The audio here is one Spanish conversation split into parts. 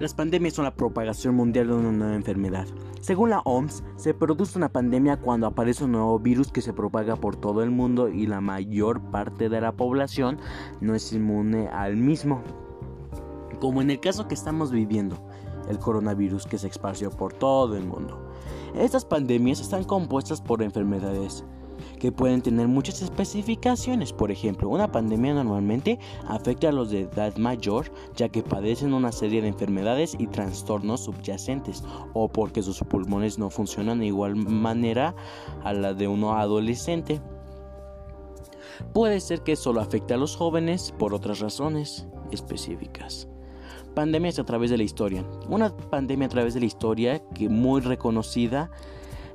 Las pandemias son la propagación mundial de una nueva enfermedad. Según la OMS, se produce una pandemia cuando aparece un nuevo virus que se propaga por todo el mundo y la mayor parte de la población no es inmune al mismo. Como en el caso que estamos viviendo, el coronavirus que se esparció por todo el mundo. Estas pandemias están compuestas por enfermedades que pueden tener muchas especificaciones. Por ejemplo, una pandemia normalmente afecta a los de edad mayor ya que padecen una serie de enfermedades y trastornos subyacentes o porque sus pulmones no funcionan de igual manera a la de uno adolescente. Puede ser que solo afecte a los jóvenes por otras razones específicas. Pandemias a través de la historia. Una pandemia a través de la historia que muy reconocida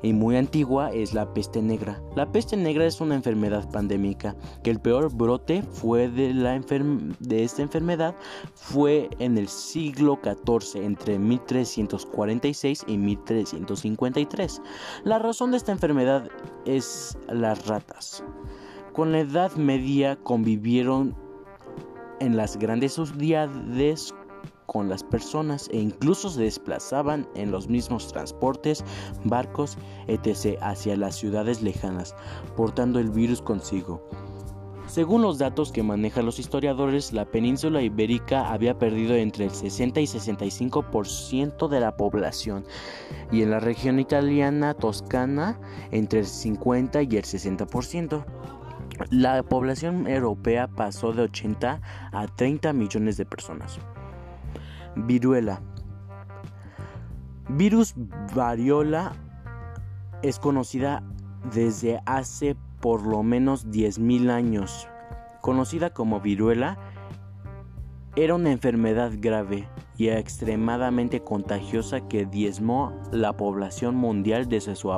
y muy antigua es la peste negra. La peste negra es una enfermedad pandémica, que el peor brote fue de, la de esta enfermedad fue en el siglo XIV, entre 1346 y 1353. La razón de esta enfermedad es las ratas. Con la Edad Media convivieron en las grandes ciudades con las personas e incluso se desplazaban en los mismos transportes, barcos, etc. hacia las ciudades lejanas, portando el virus consigo. Según los datos que manejan los historiadores, la península ibérica había perdido entre el 60 y 65% de la población y en la región italiana toscana entre el 50 y el 60%. La población europea pasó de 80 a 30 millones de personas. Viruela. Virus variola es conocida desde hace por lo menos 10.000 años. Conocida como viruela, era una enfermedad grave y extremadamente contagiosa que diezmó la población mundial desde su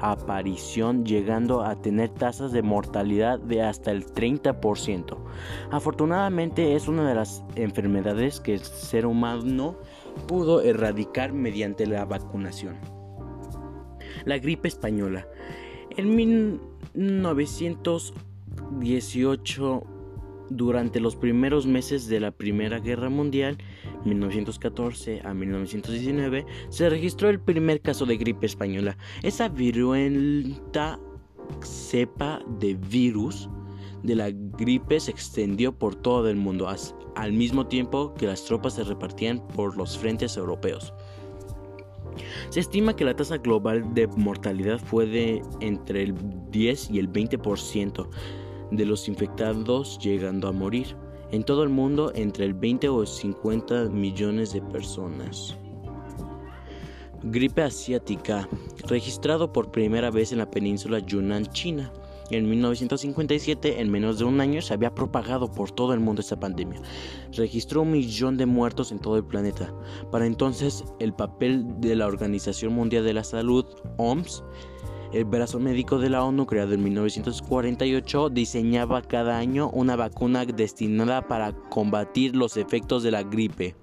aparición llegando a tener tasas de mortalidad de hasta el 30%. Afortunadamente es una de las enfermedades que el ser humano pudo erradicar mediante la vacunación. La gripe española. En 1918 durante los primeros meses de la Primera Guerra Mundial, 1914 a 1919, se registró el primer caso de gripe española. Esa viruenta cepa de virus de la gripe se extendió por todo el mundo, al mismo tiempo que las tropas se repartían por los frentes europeos. Se estima que la tasa global de mortalidad fue de entre el 10 y el 20% de los infectados llegando a morir. En todo el mundo entre el 20 o 50 millones de personas. Gripe asiática, registrado por primera vez en la península Yunnan, China. En 1957, en menos de un año, se había propagado por todo el mundo esta pandemia. Registró un millón de muertos en todo el planeta. Para entonces, el papel de la Organización Mundial de la Salud, OMS, el brazo médico de la ONU, creado en 1948, diseñaba cada año una vacuna destinada para combatir los efectos de la gripe.